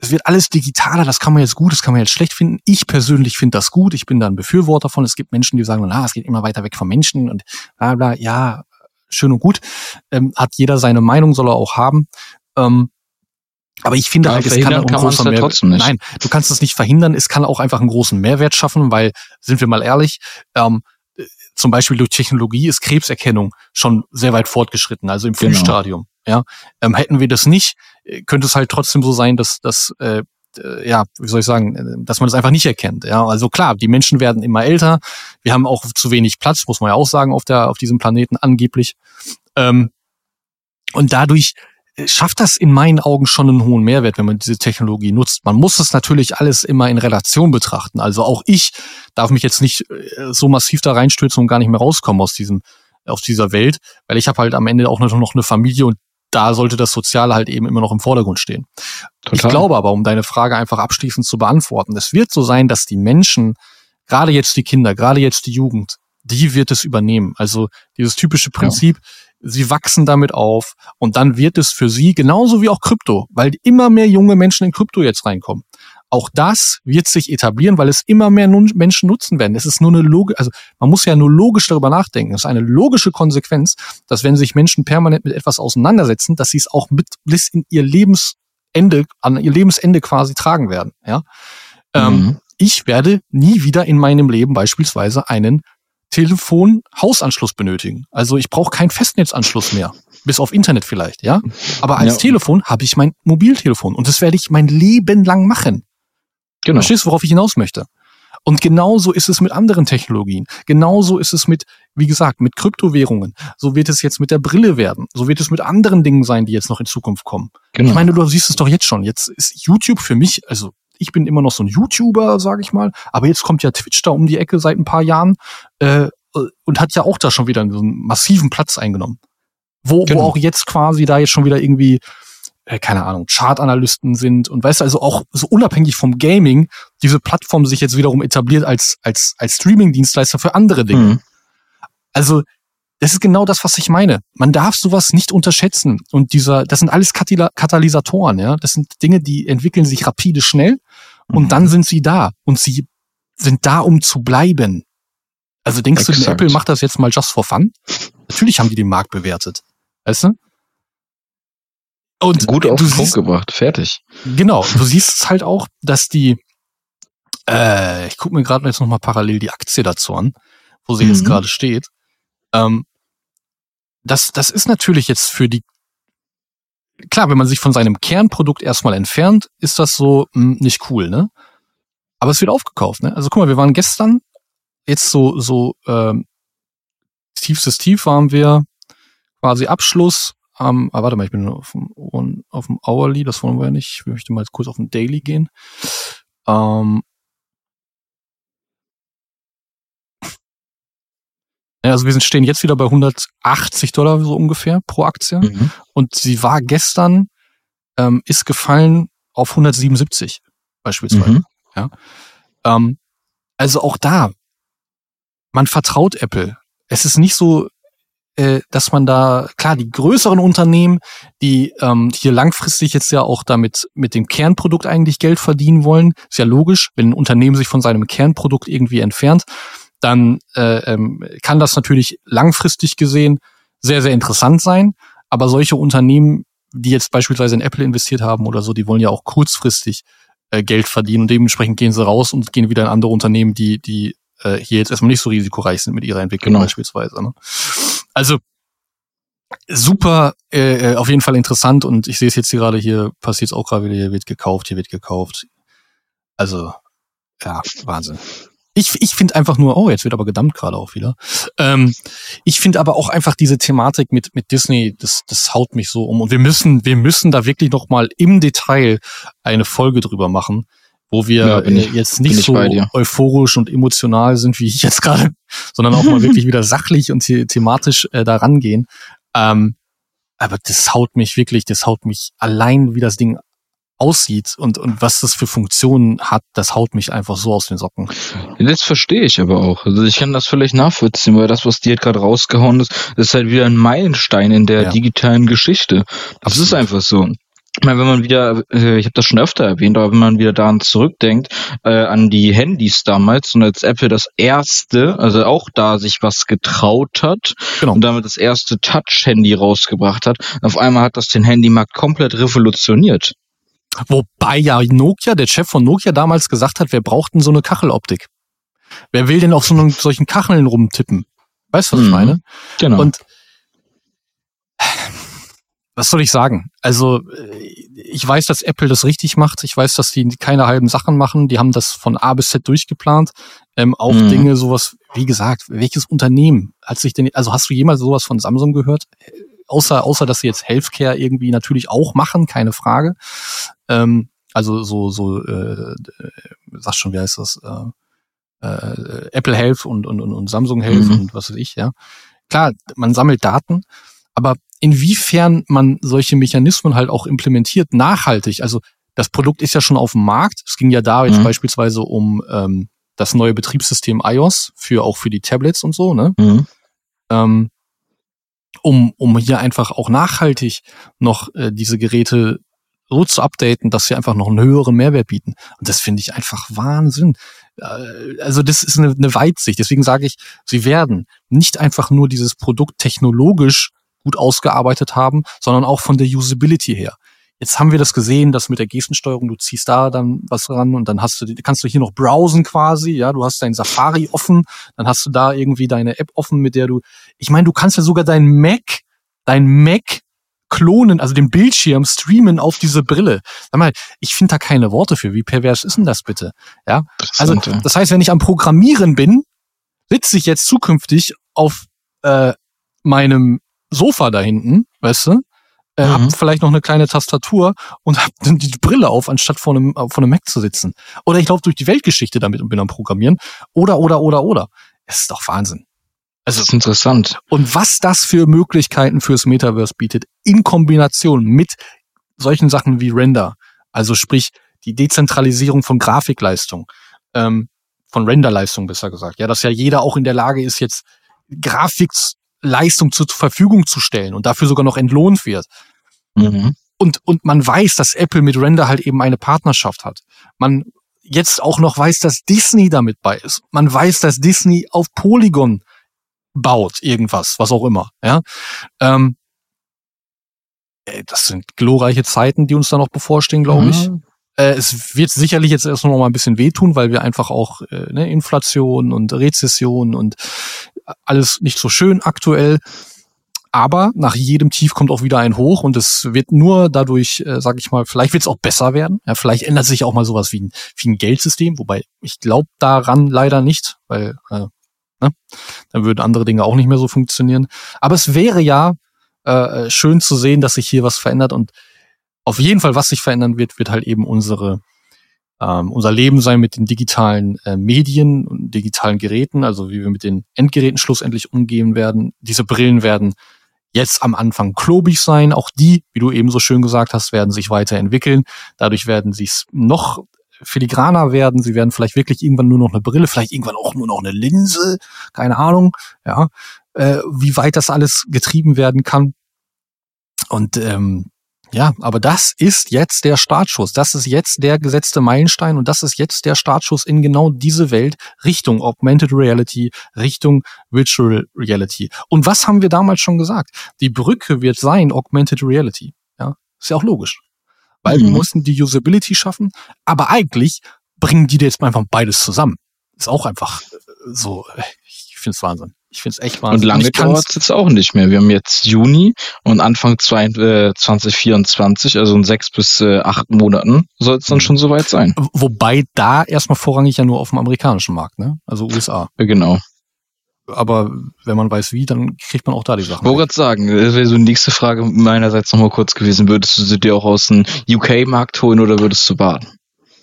es wird alles digitaler, das kann man jetzt gut, das kann man jetzt schlecht finden. Ich persönlich finde das gut, ich bin da ein Befürworter von. Es gibt Menschen, die sagen, na, es geht immer weiter weg vom Menschen und bla bla, ja, schön und gut. Ähm, hat jeder seine Meinung, soll er auch haben. Ähm, aber ich finde halt, es kann auch einen großen Mehrwert. Nein, du kannst es nicht verhindern. Es kann auch einfach einen großen Mehrwert schaffen, weil, sind wir mal ehrlich, ähm, zum Beispiel durch Technologie ist Krebserkennung schon sehr weit fortgeschritten, also im genau. Frühstadium. Ja, ähm, hätten wir das nicht, äh, könnte es halt trotzdem so sein, dass, dass äh, äh, ja, wie soll ich sagen, äh, dass man das einfach nicht erkennt. Ja, also klar, die Menschen werden immer älter. Wir haben auch zu wenig Platz, muss man ja auch sagen, auf der, auf diesem Planeten angeblich. Ähm, und dadurch schafft das in meinen Augen schon einen hohen Mehrwert, wenn man diese Technologie nutzt. Man muss es natürlich alles immer in Relation betrachten. Also auch ich darf mich jetzt nicht so massiv da reinstürzen und gar nicht mehr rauskommen aus diesem aus dieser Welt, weil ich habe halt am Ende auch noch eine Familie und da sollte das Soziale halt eben immer noch im Vordergrund stehen. Total. Ich glaube aber, um deine Frage einfach abschließend zu beantworten, es wird so sein, dass die Menschen, gerade jetzt die Kinder, gerade jetzt die Jugend, die wird es übernehmen. Also dieses typische Prinzip, ja. sie wachsen damit auf und dann wird es für sie genauso wie auch Krypto, weil immer mehr junge Menschen in Krypto jetzt reinkommen. Auch das wird sich etablieren, weil es immer mehr Menschen nutzen werden. Es ist nur eine Logik, also man muss ja nur logisch darüber nachdenken. Es ist eine logische Konsequenz, dass wenn sich Menschen permanent mit etwas auseinandersetzen, dass sie es auch mit bis in ihr Lebensende, an ihr Lebensende quasi tragen werden. Ja, ähm, mhm. ähm, ich werde nie wieder in meinem Leben beispielsweise einen Telefon-Hausanschluss benötigen. Also ich brauche keinen Festnetzanschluss mehr bis auf Internet vielleicht, ja. Aber als ja. Telefon habe ich mein Mobiltelefon und das werde ich mein Leben lang machen. Genau. Verstehst du, worauf ich hinaus möchte? Und genauso ist es mit anderen Technologien. Genauso ist es mit, wie gesagt, mit Kryptowährungen. So wird es jetzt mit der Brille werden. So wird es mit anderen Dingen sein, die jetzt noch in Zukunft kommen. Genau. Ich meine, du siehst es doch jetzt schon. Jetzt ist YouTube für mich, also ich bin immer noch so ein YouTuber, sage ich mal, aber jetzt kommt ja Twitch da um die Ecke seit ein paar Jahren äh, und hat ja auch da schon wieder einen massiven Platz eingenommen. Wo, genau. wo auch jetzt quasi da jetzt schon wieder irgendwie äh, keine Ahnung, Chartanalysten sind und weißt du, also auch so unabhängig vom Gaming, diese Plattform sich jetzt wiederum etabliert als, als, als Streaming-Dienstleister für andere Dinge. Mhm. Also, das ist genau das, was ich meine. Man darf sowas nicht unterschätzen. Und dieser, das sind alles Katalysatoren, ja. Das sind Dinge, die entwickeln sich rapide schnell und mhm. dann sind sie da. Und sie sind da, um zu bleiben. Also denkst Exakt. du, Apple macht das jetzt mal just for fun? Natürlich haben die den Markt bewertet. Weißt du? Und Gut auf den Punkt gebracht, fertig. Genau, du siehst halt auch, dass die, äh, ich gucke mir gerade jetzt nochmal parallel die Aktie dazu an, wo sie mhm. jetzt gerade steht. Ähm, das, das ist natürlich jetzt für die, klar, wenn man sich von seinem Kernprodukt erstmal entfernt, ist das so mh, hm, nicht cool, ne? Aber es wird aufgekauft, ne? Also guck mal, wir waren gestern jetzt so, so ähm, tiefstes Tief waren wir, quasi Abschluss ähm, ah, warte mal, ich bin auf dem, auf dem Hourly, das wollen wir ja nicht. Ich möchte mal kurz auf den Daily gehen. Ähm, also wir sind, stehen jetzt wieder bei 180 Dollar so ungefähr pro Aktie. Mhm. Und sie war gestern, ähm, ist gefallen auf 177 beispielsweise. Mhm. Ja. Ähm, also auch da, man vertraut Apple. Es ist nicht so, äh, dass man da, klar, die größeren Unternehmen, die ähm, hier langfristig jetzt ja auch damit mit dem Kernprodukt eigentlich Geld verdienen wollen, ist ja logisch, wenn ein Unternehmen sich von seinem Kernprodukt irgendwie entfernt, dann äh, ähm, kann das natürlich langfristig gesehen sehr, sehr interessant sein. Aber solche Unternehmen, die jetzt beispielsweise in Apple investiert haben oder so, die wollen ja auch kurzfristig äh, Geld verdienen und dementsprechend gehen sie raus und gehen wieder in andere Unternehmen, die, die äh, hier jetzt erstmal nicht so risikoreich sind mit ihrer Entwicklung genau. beispielsweise. Ne? Also super, äh, äh, auf jeden Fall interessant und ich sehe es jetzt hier gerade, hier passiert es auch gerade wieder, hier wird gekauft, hier wird gekauft. Also, ja, Wahnsinn. Ich, ich finde einfach nur, oh, jetzt wird aber gedammt gerade auch wieder. Ähm, ich finde aber auch einfach diese Thematik mit, mit Disney, das, das haut mich so um. Und wir müssen, wir müssen da wirklich noch mal im Detail eine Folge drüber machen, wo wir ja, äh, ich, jetzt nicht so euphorisch und emotional sind, wie ich jetzt gerade, [laughs] sondern auch mal wirklich wieder sachlich und the thematisch äh, da rangehen. Ähm, aber das haut mich wirklich, das haut mich allein, wie das Ding aussieht und, und was das für Funktionen hat, das haut mich einfach so aus den Socken. Das verstehe ich aber auch. Also ich kann das vielleicht nachvollziehen, weil das, was dir gerade rausgehauen ist, ist halt wieder ein Meilenstein in der ja. digitalen Geschichte. Das Absolut. ist einfach so. Ich meine, wenn man wieder, äh, ich habe das schon öfter erwähnt, aber wenn man wieder daran zurückdenkt, äh, an die Handys damals und als Apple das erste, also auch da sich was getraut hat genau. und damit das erste Touch-Handy rausgebracht hat, auf einmal hat das den Handymarkt komplett revolutioniert. Wobei ja Nokia, der Chef von Nokia damals gesagt hat, wir brauchten so eine Kacheloptik. Wer will denn auf so einen, solchen Kacheln rumtippen? Weißt du, was mhm. ich meine? Genau. Und was soll ich sagen? Also ich weiß, dass Apple das richtig macht. Ich weiß, dass die keine halben Sachen machen. Die haben das von A bis Z durchgeplant. Ähm, auch mhm. Dinge, sowas, wie gesagt, welches Unternehmen hat sich denn, also hast du jemals sowas von Samsung gehört? Außer, außer dass sie jetzt Healthcare irgendwie natürlich auch machen, keine Frage. Ähm, also so, so, äh, sag schon, wie heißt das? Äh, äh, Apple Health und, und, und, und Samsung Health mhm. und was weiß ich, ja. Klar, man sammelt Daten, aber inwiefern man solche Mechanismen halt auch implementiert, nachhaltig. Also das Produkt ist ja schon auf dem Markt. Es ging ja da jetzt mhm. beispielsweise um ähm, das neue Betriebssystem iOS für auch für die Tablets und so, ne? Mhm. Ähm, um, um hier einfach auch nachhaltig noch äh, diese Geräte so zu updaten, dass sie einfach noch einen höheren Mehrwert bieten. Und das finde ich einfach Wahnsinn. Äh, also das ist eine, eine Weitsicht. Deswegen sage ich, sie werden nicht einfach nur dieses Produkt technologisch gut ausgearbeitet haben, sondern auch von der Usability her. Jetzt haben wir das gesehen, dass mit der Gestensteuerung, du ziehst da dann was ran und dann hast du, kannst du hier noch browsen quasi, ja, du hast dein Safari offen, dann hast du da irgendwie deine App offen, mit der du, ich meine, du kannst ja sogar dein Mac, dein Mac klonen, also den Bildschirm streamen auf diese Brille. Sag mal, ich finde da keine Worte für. Wie pervers ist denn das bitte? Ja, also das heißt, wenn ich am Programmieren bin, sitze ich jetzt zukünftig auf äh, meinem Sofa da hinten, weißt du, äh, mhm. hab vielleicht noch eine kleine Tastatur und hab dann die Brille auf, anstatt vor einem, vor einem Mac zu sitzen. Oder ich laufe durch die Weltgeschichte damit und bin am Programmieren. Oder, oder, oder, oder. Es ist doch Wahnsinn. Also, das ist interessant. Und was das für Möglichkeiten fürs Metaverse bietet, in Kombination mit solchen Sachen wie Render, also sprich die Dezentralisierung von Grafikleistung, ähm, von Renderleistung besser gesagt, ja, dass ja jeder auch in der Lage ist, jetzt Grafiks Leistung zur Verfügung zu stellen und dafür sogar noch entlohnt wird. Mhm. Und, und man weiß, dass Apple mit Render halt eben eine Partnerschaft hat. Man jetzt auch noch weiß, dass Disney damit bei ist. Man weiß, dass Disney auf Polygon baut, irgendwas, was auch immer. Ja, ähm, das sind glorreiche Zeiten, die uns da noch bevorstehen, glaube mhm. Äh, es wird sicherlich jetzt erst noch mal ein bisschen wehtun, weil wir einfach auch äh, ne, Inflation und Rezession und alles nicht so schön aktuell. Aber nach jedem Tief kommt auch wieder ein Hoch und es wird nur dadurch, äh, sage ich mal, vielleicht wird es auch besser werden. Ja, vielleicht ändert sich auch mal sowas wie ein, wie ein Geldsystem, wobei ich glaube daran leider nicht, weil äh, ne, dann würden andere Dinge auch nicht mehr so funktionieren. Aber es wäre ja äh, schön zu sehen, dass sich hier was verändert und auf jeden Fall, was sich verändern wird, wird halt eben unsere ähm, unser Leben sein mit den digitalen äh, Medien und digitalen Geräten, also wie wir mit den Endgeräten schlussendlich umgehen werden. Diese Brillen werden jetzt am Anfang klobig sein. Auch die, wie du eben so schön gesagt hast, werden sich weiterentwickeln. Dadurch werden sie noch filigraner werden. Sie werden vielleicht wirklich irgendwann nur noch eine Brille, vielleicht irgendwann auch nur noch eine Linse. Keine Ahnung. Ja, äh, wie weit das alles getrieben werden kann. Und ähm, ja, aber das ist jetzt der Startschuss. Das ist jetzt der gesetzte Meilenstein und das ist jetzt der Startschuss in genau diese Welt Richtung Augmented Reality, Richtung Virtual Reality. Und was haben wir damals schon gesagt? Die Brücke wird sein Augmented Reality. Ja, ist ja auch logisch. Weil mhm. wir mussten die Usability schaffen, aber eigentlich bringen die jetzt einfach beides zusammen. Ist auch einfach so, ich finde es Wahnsinn. Ich finde es echt wahnsinnig. Und lange dauert es jetzt auch nicht mehr. Wir haben jetzt Juni und Anfang 2024, äh, also in sechs bis äh, acht Monaten soll es dann mhm. schon soweit sein. Wobei da erstmal vorrangig ja nur auf dem amerikanischen Markt, ne? Also USA. Ja, genau. Aber wenn man weiß wie, dann kriegt man auch da die Sachen. Ich wollte sagen, das wäre so die nächste Frage meinerseits nochmal kurz gewesen. Würdest du sie dir auch aus dem UK-Markt holen oder würdest du warten?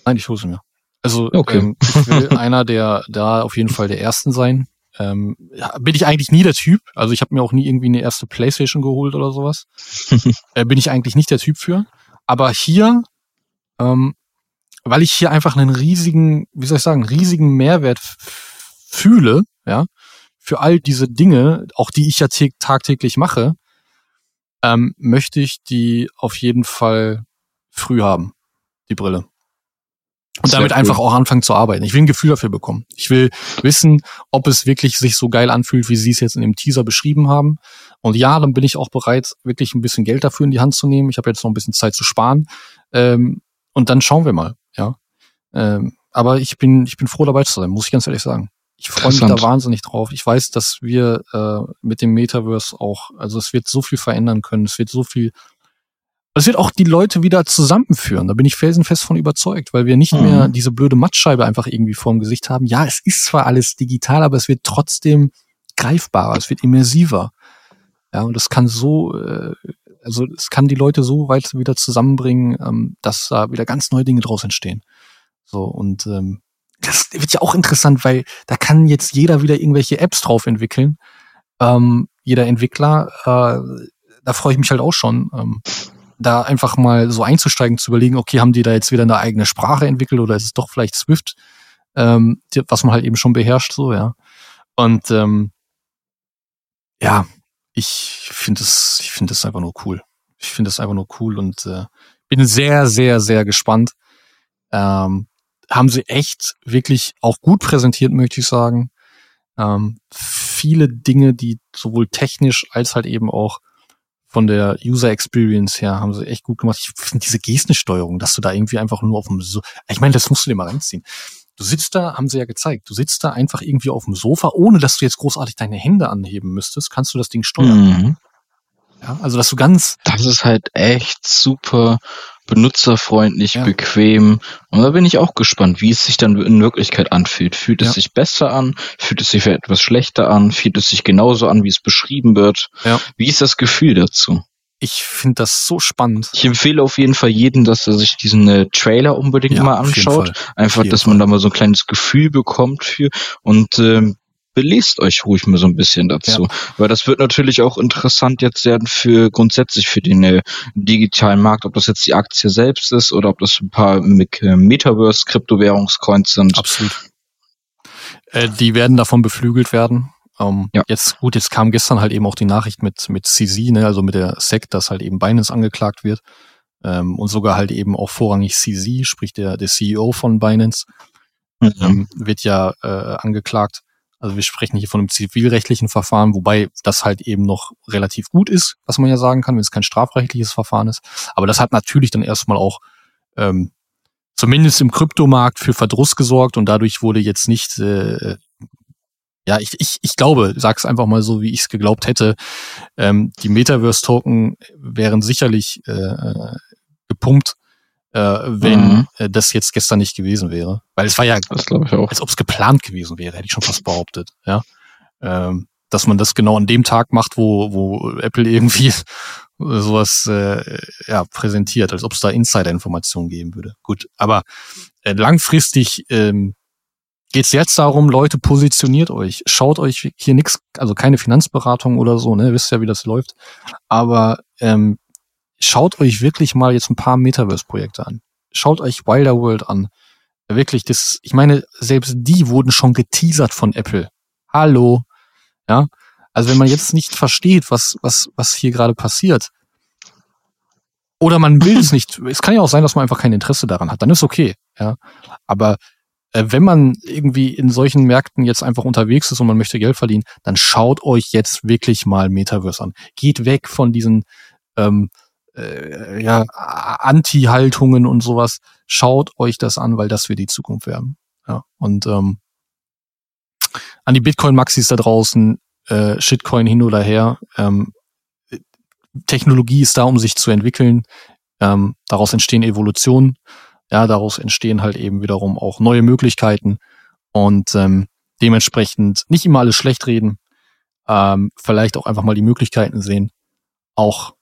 Nein, ich hole sie mir. Also okay. ähm, ich will [laughs] einer der da auf jeden Fall der ersten sein, ähm, bin ich eigentlich nie der Typ. Also ich habe mir auch nie irgendwie eine erste Playstation geholt oder sowas. [laughs] äh, bin ich eigentlich nicht der Typ für. Aber hier, ähm, weil ich hier einfach einen riesigen, wie soll ich sagen, riesigen Mehrwert fühle, ja, für all diese Dinge, auch die ich ja tagtäglich mache, ähm, möchte ich die auf jeden Fall früh haben, die Brille. Und damit cool. einfach auch anfangen zu arbeiten. Ich will ein Gefühl dafür bekommen. Ich will wissen, ob es wirklich sich so geil anfühlt, wie sie es jetzt in dem Teaser beschrieben haben. Und ja, dann bin ich auch bereit, wirklich ein bisschen Geld dafür in die Hand zu nehmen. Ich habe jetzt noch ein bisschen Zeit zu sparen. Ähm, und dann schauen wir mal, ja. Ähm, aber ich bin, ich bin froh dabei zu sein, muss ich ganz ehrlich sagen. Ich freue mich da wahnsinnig drauf. Ich weiß, dass wir äh, mit dem Metaverse auch, also es wird so viel verändern können, es wird so viel es wird auch die Leute wieder zusammenführen. Da bin ich felsenfest von überzeugt, weil wir nicht mhm. mehr diese blöde Mattscheibe einfach irgendwie vorm Gesicht haben. Ja, es ist zwar alles digital, aber es wird trotzdem greifbarer, es wird immersiver. Ja, und das kann so, äh, also es kann die Leute so weit wieder zusammenbringen, ähm, dass da wieder ganz neue Dinge draus entstehen. So, und ähm, das wird ja auch interessant, weil da kann jetzt jeder wieder irgendwelche Apps drauf entwickeln. Ähm, jeder Entwickler, äh, da freue ich mich halt auch schon. Ähm, da einfach mal so einzusteigen, zu überlegen, okay, haben die da jetzt wieder eine eigene Sprache entwickelt oder ist es doch vielleicht Swift, ähm, was man halt eben schon beherrscht, so, ja. Und ähm, ja, ich finde es, ich finde es einfach nur cool. Ich finde es einfach nur cool und äh, bin sehr, sehr, sehr gespannt. Ähm, haben sie echt wirklich auch gut präsentiert, möchte ich sagen. Ähm, viele Dinge, die sowohl technisch als halt eben auch von der User Experience her haben sie echt gut gemacht. Ich finde diese Gestensteuerung, dass du da irgendwie einfach nur auf dem so ich meine, das musst du dir mal reinziehen. Du sitzt da, haben sie ja gezeigt, du sitzt da einfach irgendwie auf dem Sofa, ohne dass du jetzt großartig deine Hände anheben müsstest, kannst du das Ding steuern. Mhm. Ja, also dass du ganz. Das ist halt echt super benutzerfreundlich, ja. bequem. Und da bin ich auch gespannt, wie es sich dann in Wirklichkeit anfühlt. Fühlt es ja. sich besser an? Fühlt es sich etwas schlechter an? Fühlt es sich genauso an, wie es beschrieben wird? Ja. Wie ist das Gefühl dazu? Ich finde das so spannend. Ich empfehle auf jeden Fall jedem, dass er sich diesen äh, Trailer unbedingt ja, mal anschaut. Einfach, dass man da mal so ein kleines Gefühl bekommt für. Und ähm, belest euch ruhig mal so ein bisschen dazu. Ja. Weil das wird natürlich auch interessant jetzt werden für grundsätzlich für den äh, digitalen Markt, ob das jetzt die Aktie selbst ist oder ob das ein paar äh, Metaverse-Kryptowährungscoins sind. Absolut. Äh, die werden davon beflügelt werden. Ähm, ja. Jetzt, gut, jetzt kam gestern halt eben auch die Nachricht mit, mit CZ, ne, also mit der SEC, dass halt eben Binance angeklagt wird. Ähm, und sogar halt eben auch vorrangig CZ, sprich der, der CEO von Binance, mhm. ähm, wird ja äh, angeklagt. Also wir sprechen hier von einem zivilrechtlichen Verfahren, wobei das halt eben noch relativ gut ist, was man ja sagen kann, wenn es kein strafrechtliches Verfahren ist. Aber das hat natürlich dann erstmal auch ähm, zumindest im Kryptomarkt für Verdruss gesorgt und dadurch wurde jetzt nicht, äh, ja, ich, ich, ich glaube, sag's einfach mal so, wie ich es geglaubt hätte, ähm, die Metaverse-Token wären sicherlich äh, gepumpt äh, wenn mhm. äh, das jetzt gestern nicht gewesen wäre. Weil es war ja, als ob es geplant gewesen wäre, hätte ich schon fast behauptet. Ja, ähm, dass man das genau an dem Tag macht, wo, wo Apple irgendwie [laughs] sowas äh, ja, präsentiert, als ob es da Insider-Informationen geben würde. Gut, aber äh, langfristig ähm, geht jetzt darum, Leute, positioniert euch. Schaut euch hier nichts, also keine Finanzberatung oder so, ne? Wisst ja, wie das läuft. Aber ähm, schaut euch wirklich mal jetzt ein paar Metaverse-Projekte an. Schaut euch Wilder World an. Wirklich, das, ich meine, selbst die wurden schon geteasert von Apple. Hallo. Ja. Also wenn man jetzt nicht versteht, was, was, was hier gerade passiert, oder man will es [laughs] nicht, es kann ja auch sein, dass man einfach kein Interesse daran hat, dann ist okay, ja. Aber äh, wenn man irgendwie in solchen Märkten jetzt einfach unterwegs ist und man möchte Geld verdienen, dann schaut euch jetzt wirklich mal Metaverse an. Geht weg von diesen ähm, äh, ja, Anti-Haltungen und sowas. Schaut euch das an, weil das wird die Zukunft werden. Ja, und ähm, an die Bitcoin-Maxis da draußen, äh, Shitcoin hin oder her. Ähm, Technologie ist da, um sich zu entwickeln. Ähm, daraus entstehen Evolutionen. Ja, daraus entstehen halt eben wiederum auch neue Möglichkeiten und ähm, dementsprechend nicht immer alles schlecht reden. Ähm, vielleicht auch einfach mal die Möglichkeiten sehen, auch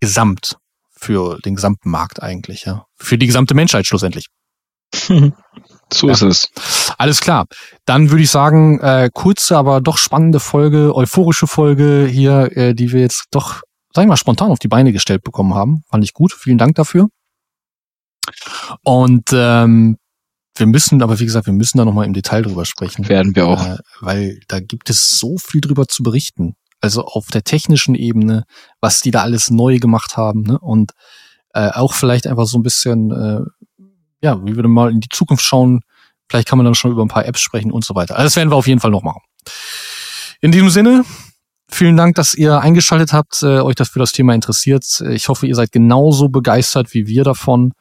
gesamt für den gesamten Markt eigentlich, ja. Für die gesamte Menschheit schlussendlich. [laughs] so ja. ist es. Alles klar. Dann würde ich sagen, äh, kurze, aber doch spannende Folge, euphorische Folge hier, äh, die wir jetzt doch, sag ich mal, spontan auf die Beine gestellt bekommen haben. Fand ich gut. Vielen Dank dafür. Und ähm, wir müssen, aber wie gesagt, wir müssen da nochmal im Detail drüber sprechen. Werden wir auch. Äh, weil da gibt es so viel drüber zu berichten also auf der technischen Ebene, was die da alles neu gemacht haben. Ne? Und äh, auch vielleicht einfach so ein bisschen, äh, ja, wie wir mal in die Zukunft schauen. Vielleicht kann man dann schon über ein paar Apps sprechen und so weiter. Also das werden wir auf jeden Fall noch machen. In diesem Sinne, vielen Dank, dass ihr eingeschaltet habt, äh, euch das für das Thema interessiert. Ich hoffe, ihr seid genauso begeistert wie wir davon,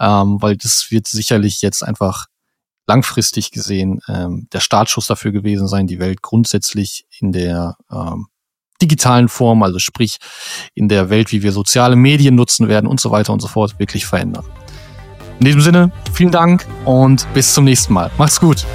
ähm, weil das wird sicherlich jetzt einfach langfristig gesehen ähm, der Startschuss dafür gewesen sein, die Welt grundsätzlich in der ähm, digitalen Form, also sprich in der Welt, wie wir soziale Medien nutzen werden und so weiter und so fort, wirklich verändern. In diesem Sinne, vielen Dank und bis zum nächsten Mal. Macht's gut.